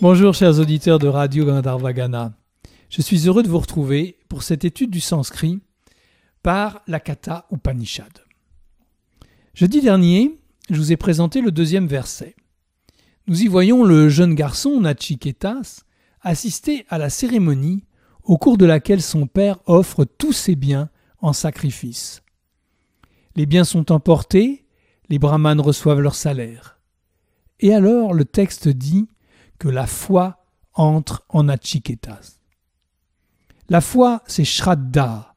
Bonjour chers auditeurs de Radio Gandharvagana. Je suis heureux de vous retrouver pour cette étude du sanskrit par la Katha Upanishad. Jeudi dernier, je vous ai présenté le deuxième verset. Nous y voyons le jeune garçon Nachiketas assister à la cérémonie au cours de laquelle son père offre tous ses biens en sacrifice. Les biens sont emportés, les brahmanes reçoivent leur salaire. Et alors le texte dit que la foi entre en Achiketas. La foi, c'est Shraddha.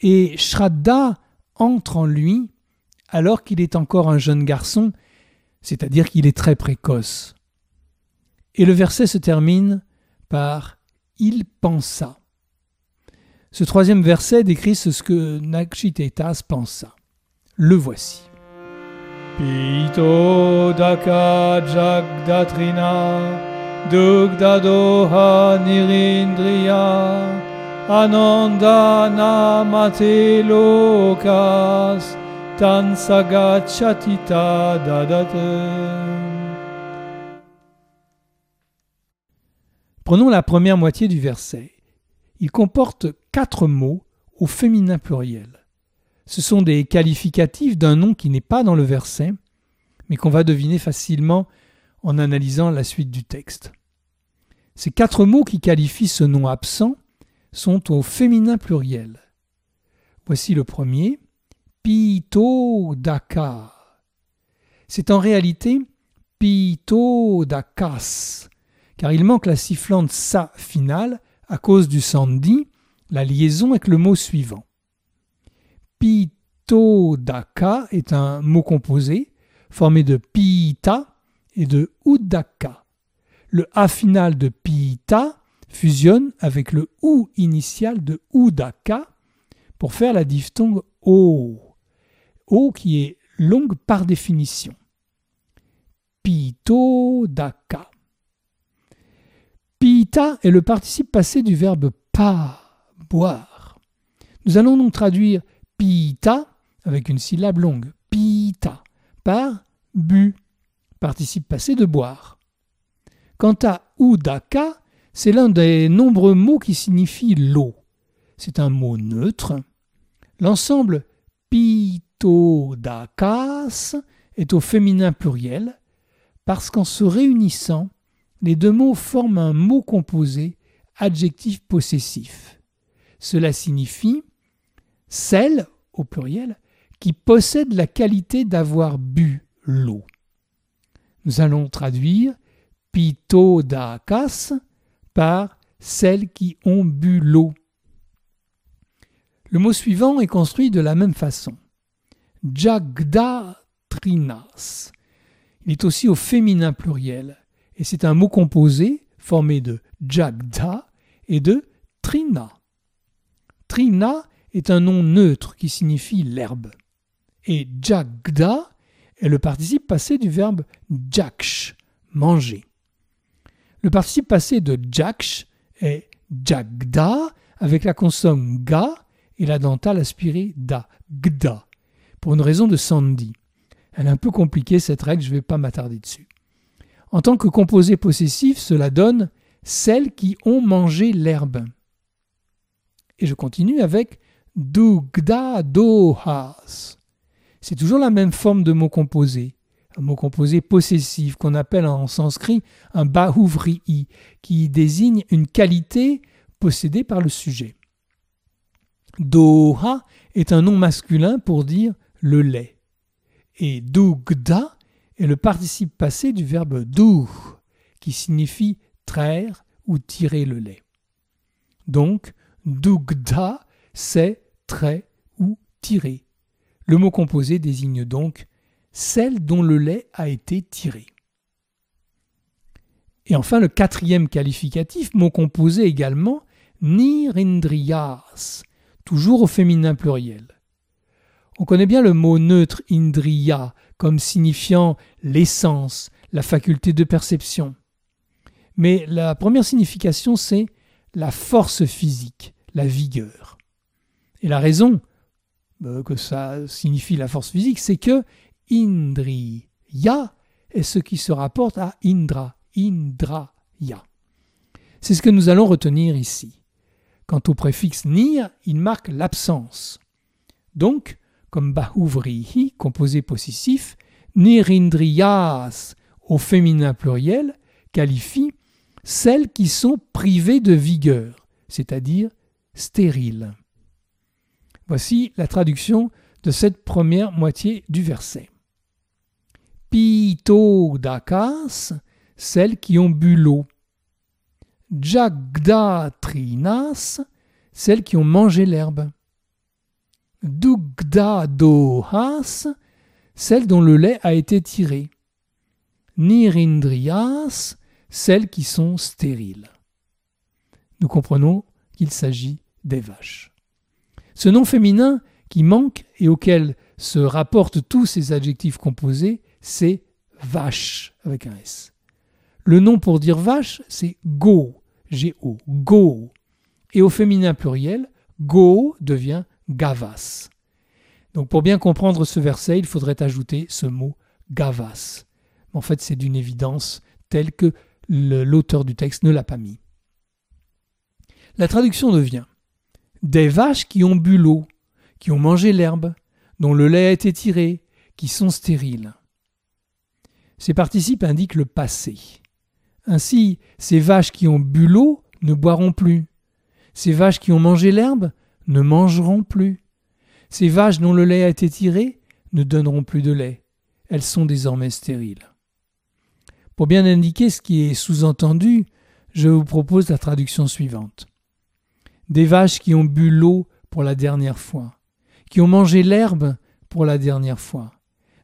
Et Shraddha entre en lui alors qu'il est encore un jeune garçon, c'est-à-dire qu'il est très précoce. Et le verset se termine par Il pensa. Ce troisième verset décrit ce que Nachiketas pensa. Le voici. Pito Prenons la première moitié du verset. Il comporte quatre mots au féminin pluriel. Ce sont des qualificatifs d'un nom qui n'est pas dans le verset, mais qu'on va deviner facilement en analysant la suite du texte. Ces quatre mots qui qualifient ce nom absent sont au féminin pluriel. Voici le premier, Pito Daka. C'est en réalité Pito Dakas, car il manque la sifflante sa finale à cause du sandi, la liaison avec le mot suivant. Pitodaka est un mot composé formé de pita et de udaka. Le a final de pita fusionne avec le ou initial de udaka pour faire la diphtongue o. O qui est longue par définition. Pitodaka. Pita est le participe passé du verbe pa, boire. Nous allons donc traduire pita avec une syllabe longue, pita, par bu, participe passé de boire. Quant à udaka, c'est l'un des nombreux mots qui signifie l'eau. C'est un mot neutre. L'ensemble pitodakas est au féminin pluriel parce qu'en se réunissant, les deux mots forment un mot composé adjectif possessif. Cela signifie celle, au pluriel, qui possède la qualité d'avoir bu l'eau. Nous allons traduire pitodakas par celles qui ont bu l'eau. Le mot suivant est construit de la même façon. Jagdatrinas. Il est aussi au féminin pluriel et c'est un mot composé formé de jagda et de trina. Trina est un nom neutre qui signifie l'herbe. Et jagda est le participe passé du verbe jaksh, manger. Le participe passé de jaksh est jagda avec la consonne ga et la dentale aspirée da, gda, pour une raison de sandi. Elle est un peu compliquée cette règle, je ne vais pas m'attarder dessus. En tant que composé possessif, cela donne celles qui ont mangé l'herbe. Et je continue avec Dugda dohas. C'est toujours la même forme de mot composé, un mot composé possessif qu'on appelle en sanskrit un bahuvri'i, qui désigne une qualité possédée par le sujet. Doha est un nom masculin pour dire le lait. Et dugda est le participe passé du verbe duh, qui signifie traire ou tirer le lait. Donc, dugda, c'est trait ou tiré. Le mot composé désigne donc celle dont le lait a été tiré. Et enfin, le quatrième qualificatif, mot composé également, nirindriyas, toujours au féminin pluriel. On connaît bien le mot neutre indriya comme signifiant l'essence, la faculté de perception. Mais la première signification, c'est la force physique, la vigueur. Et la raison que ça signifie la force physique, c'est que Indriya est ce qui se rapporte à Indra, Indra, ya. C'est ce que nous allons retenir ici. Quant au préfixe nir, il marque l'absence. Donc, comme bahuvrihi, composé possessif, nirindriyas au féminin pluriel qualifie celles qui sont privées de vigueur, c'est-à-dire stériles. Voici la traduction de cette première moitié du verset. Pito dakas, celles qui ont bu l'eau. Jagdatrinas, celles qui ont mangé l'herbe. Dugdadohas, celles dont le lait a été tiré. Nirindriyas, celles qui sont stériles. Nous comprenons qu'il s'agit des vaches. Ce nom féminin qui manque et auquel se rapportent tous ces adjectifs composés, c'est vache avec un S. Le nom pour dire vache, c'est go, G-O, go. Et au féminin pluriel, go devient gavas. Donc pour bien comprendre ce verset, il faudrait ajouter ce mot gavas. En fait, c'est d'une évidence telle que l'auteur du texte ne l'a pas mis. La traduction devient des vaches qui ont bu l'eau, qui ont mangé l'herbe, dont le lait a été tiré, qui sont stériles. Ces participes indiquent le passé. Ainsi, ces vaches qui ont bu l'eau ne boiront plus. Ces vaches qui ont mangé l'herbe ne mangeront plus. Ces vaches dont le lait a été tiré ne donneront plus de lait. Elles sont désormais stériles. Pour bien indiquer ce qui est sous-entendu, je vous propose la traduction suivante des vaches qui ont bu l'eau pour la dernière fois, qui ont mangé l'herbe pour la dernière fois,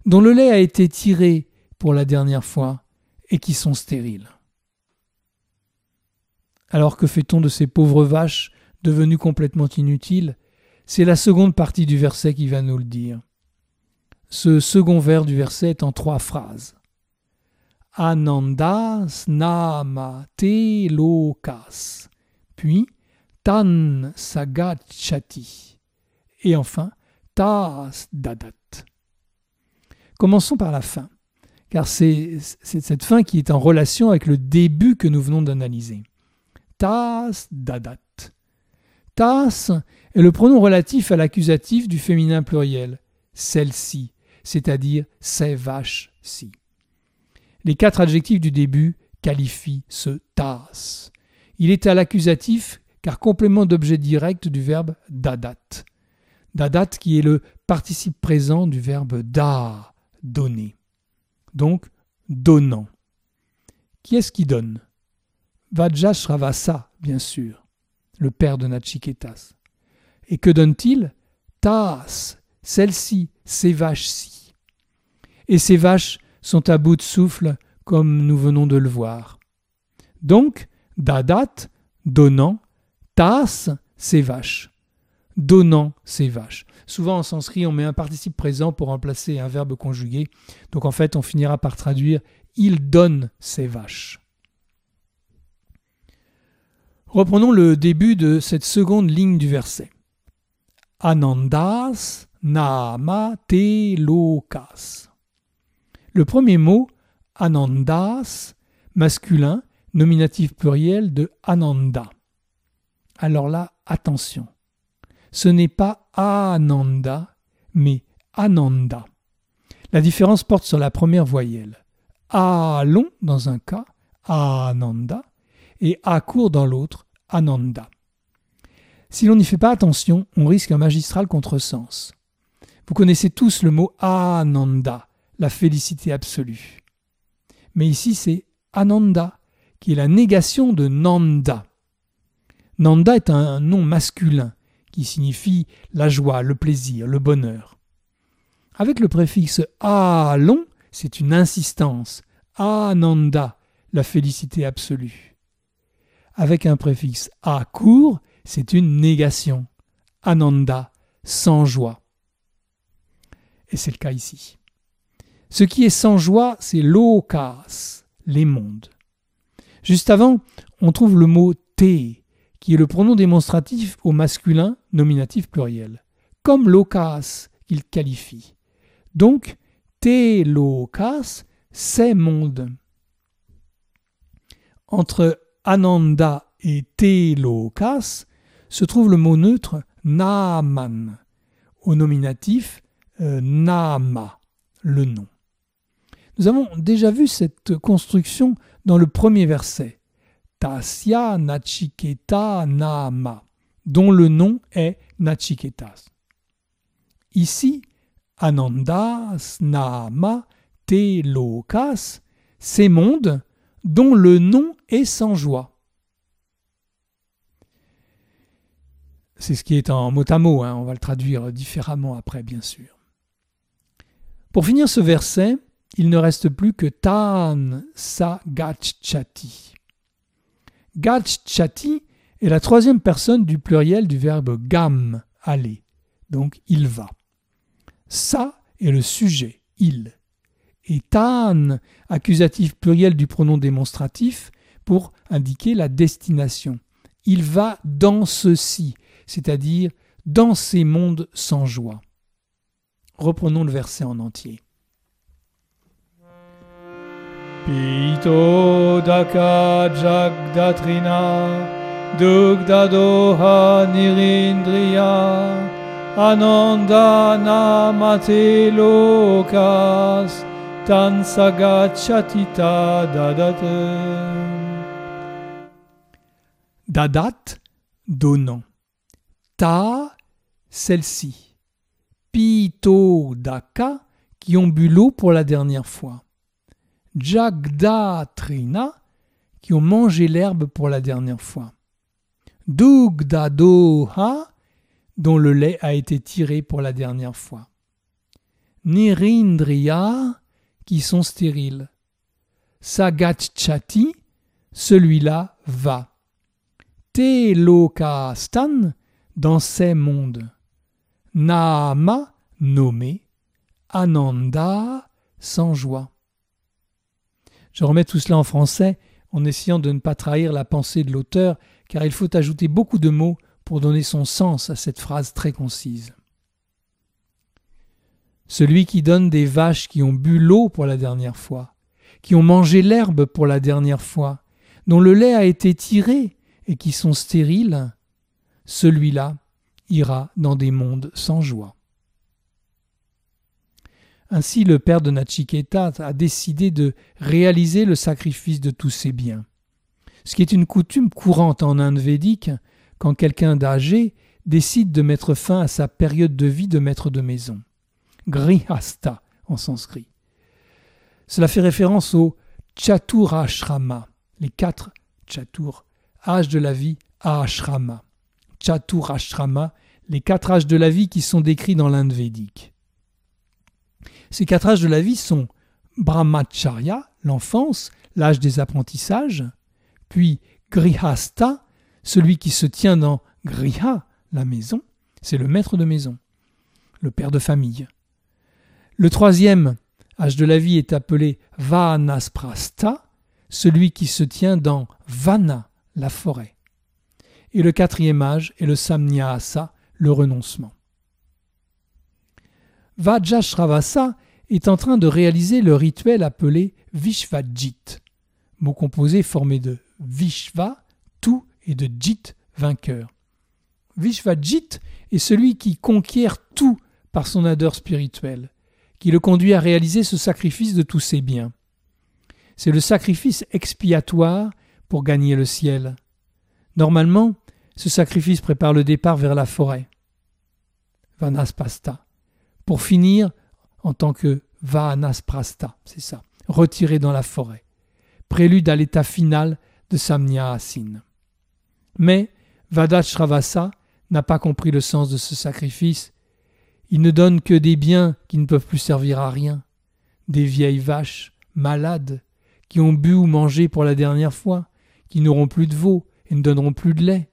dont le lait a été tiré pour la dernière fois et qui sont stériles. Alors que fait-on de ces pauvres vaches devenues complètement inutiles? C'est la seconde partie du verset qui va nous le dire. Ce second vers du verset est en trois phrases. Anandas nama te lokas. Puis tan sagachati. Et enfin, tas dadat. Commençons par la fin, car c'est cette fin qui est en relation avec le début que nous venons d'analyser. Tas dadat. Tas est le pronom relatif à l'accusatif du féminin pluriel, celle-ci, c'est-à-dire ces vaches-ci. Les quatre adjectifs du début qualifient ce tas. Il est à l'accusatif car complément d'objet direct du verbe dadat. Dadat qui est le participe présent du verbe da, donner. Donc, donnant. Qui est-ce qui donne? Vajrasravasa, bien sûr, le père de Nachiketas. Et que donne-t-il? Tas, celle-ci, ces vaches-ci. Et ces vaches sont à bout de souffle, comme nous venons de le voir. Donc, Dadat, donnant, Tas, c'est vache. Donnant, c'est vache. Souvent en sanskrit, on met un participe présent pour remplacer un verbe conjugué. Donc en fait, on finira par traduire il donne ses vaches. Reprenons le début de cette seconde ligne du verset. Anandas nama te lokas. Le premier mot, anandas, masculin, nominatif pluriel de ananda alors là, attention. Ce n'est pas Ananda, mais Ananda. La différence porte sur la première voyelle. A long dans un cas, Ananda, et A court dans l'autre, Ananda. Si l'on n'y fait pas attention, on risque un magistral contresens. Vous connaissez tous le mot Ananda, la félicité absolue. Mais ici c'est Ananda, qui est la négation de Nanda. Nanda est un nom masculin qui signifie la joie, le plaisir, le bonheur. Avec le préfixe a long, c'est une insistance. Ananda, la félicité absolue. Avec un préfixe a court, c'est une négation. Ananda, sans joie. Et c'est le cas ici. Ce qui est sans joie, c'est lokas, les mondes. Juste avant, on trouve le mot te, qui est le pronom démonstratif au masculin nominatif pluriel, comme lokas qu'il qualifie. Donc, te lokas, c'est monde. Entre Ananda et Telokas se trouve le mot neutre Naaman, au nominatif euh, Naama, le nom. Nous avons déjà vu cette construction dans le premier verset, Tasya Nachiketa dont le nom est Nachiketas. Ici, Anandas Naama Telokas, ces mondes dont le nom est sans joie. C'est ce qui est en mot à mot, hein. on va le traduire différemment après, bien sûr. Pour finir ce verset, il ne reste plus que Tan Sa Gachati est la troisième personne du pluriel du verbe gam, aller, donc il va. Sa est le sujet, il. Et tan, accusatif pluriel du pronom démonstratif, pour indiquer la destination. Il va dans ceci, c'est-à-dire dans ces mondes sans joie. Reprenons le verset en entier. Pito daka jagdatrina dugdadoha nirindriya ananda namate lokas tan sagachatita dadat dadat donnant ta, celle-ci. Pito daka, qui ont bu l'eau pour la dernière fois. Jagda trina, qui ont mangé l'herbe pour la dernière fois. Dugda doha, dont le lait a été tiré pour la dernière fois. Nirindriya, qui sont stériles. Sagachati, celui-là va. Telokastan, dans ces mondes. Nama, nommé, Ananda, sans joie. Je remets tout cela en français en essayant de ne pas trahir la pensée de l'auteur, car il faut ajouter beaucoup de mots pour donner son sens à cette phrase très concise. Celui qui donne des vaches qui ont bu l'eau pour la dernière fois, qui ont mangé l'herbe pour la dernière fois, dont le lait a été tiré et qui sont stériles, celui-là ira dans des mondes sans joie. Ainsi, le père de Nachiketa a décidé de réaliser le sacrifice de tous ses biens. Ce qui est une coutume courante en Inde védique quand quelqu'un d'âgé décide de mettre fin à sa période de vie de maître de maison. Grihasta en sanskrit. Cela fait référence au Chaturashrama, les quatre Chatur, âges de la vie, Ashrama. Chaturashrama, les quatre âges de la vie qui sont décrits dans l'Inde védique. Ces quatre âges de la vie sont Brahmacharya, l'enfance, l'âge des apprentissages, puis Grihasta, celui qui se tient dans Griha, la maison, c'est le maître de maison, le père de famille. Le troisième âge de la vie est appelé Vanasprasta, celui qui se tient dans Vana, la forêt. Et le quatrième âge est le samnyasa, le renoncement. Vajrashravasa est en train de réaliser le rituel appelé Vishvajit, mot composé formé de Vishva, tout, et de Jit, vainqueur. Vishvajit est celui qui conquiert tout par son ardeur spirituelle, qui le conduit à réaliser ce sacrifice de tous ses biens. C'est le sacrifice expiatoire pour gagner le ciel. Normalement, ce sacrifice prépare le départ vers la forêt. Vanaspasta. Pour finir en tant que Vanasprasta, c'est ça, retiré dans la forêt. Prélude à l'état final de Samnya Asin. Mais Vadashravasa n'a pas compris le sens de ce sacrifice. Il ne donne que des biens qui ne peuvent plus servir à rien, des vieilles vaches malades qui ont bu ou mangé pour la dernière fois, qui n'auront plus de veau et ne donneront plus de lait.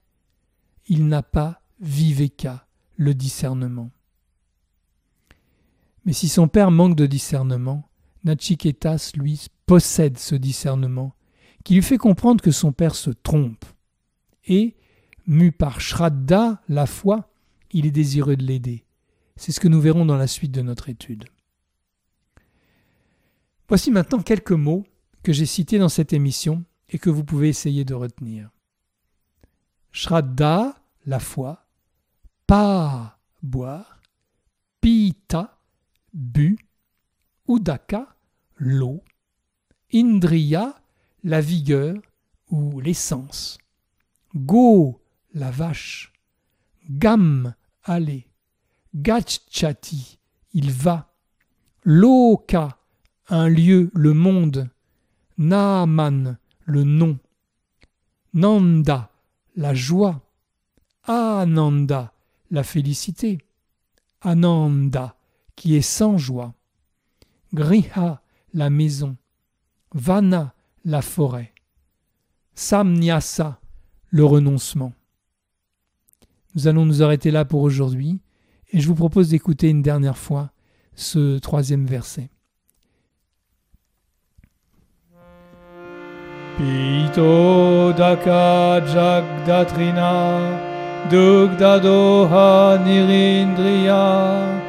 Il n'a pas viveka, le discernement. Mais si son père manque de discernement, Nachiketas, lui, possède ce discernement, qui lui fait comprendre que son père se trompe. Et, mu par Shraddha, la foi, il est désireux de l'aider. C'est ce que nous verrons dans la suite de notre étude. Voici maintenant quelques mots que j'ai cités dans cette émission et que vous pouvez essayer de retenir. Shraddha, la foi, pa, boire, pita, bu, udaka, l'eau, indriya, la vigueur ou l'essence, go, la vache, gam, aller, gachati, il va, loka, un lieu, le monde, naaman, le nom, nanda, la joie, ananda, la félicité, ananda, qui est sans joie, griha, la maison, vana, la forêt, samnyasa, le renoncement. Nous allons nous arrêter là pour aujourd'hui et je vous propose d'écouter une dernière fois ce troisième verset. Pito daka jagdatrina dugdadoha nirindriya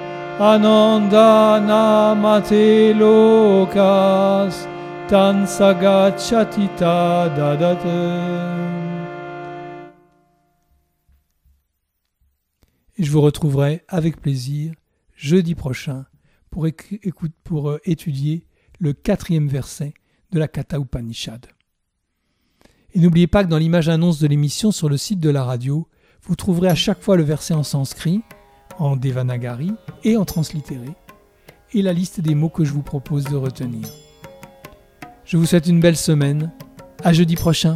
lokas tansagachatita dadate et je vous retrouverai avec plaisir jeudi prochain pour, pour euh, étudier le quatrième verset de la Kata Upanishad. Et n'oubliez pas que dans l'image annonce de l'émission sur le site de la radio, vous trouverez à chaque fois le verset en sanskrit, en devanagari et en translittéré, et la liste des mots que je vous propose de retenir. Je vous souhaite une belle semaine. À jeudi prochain.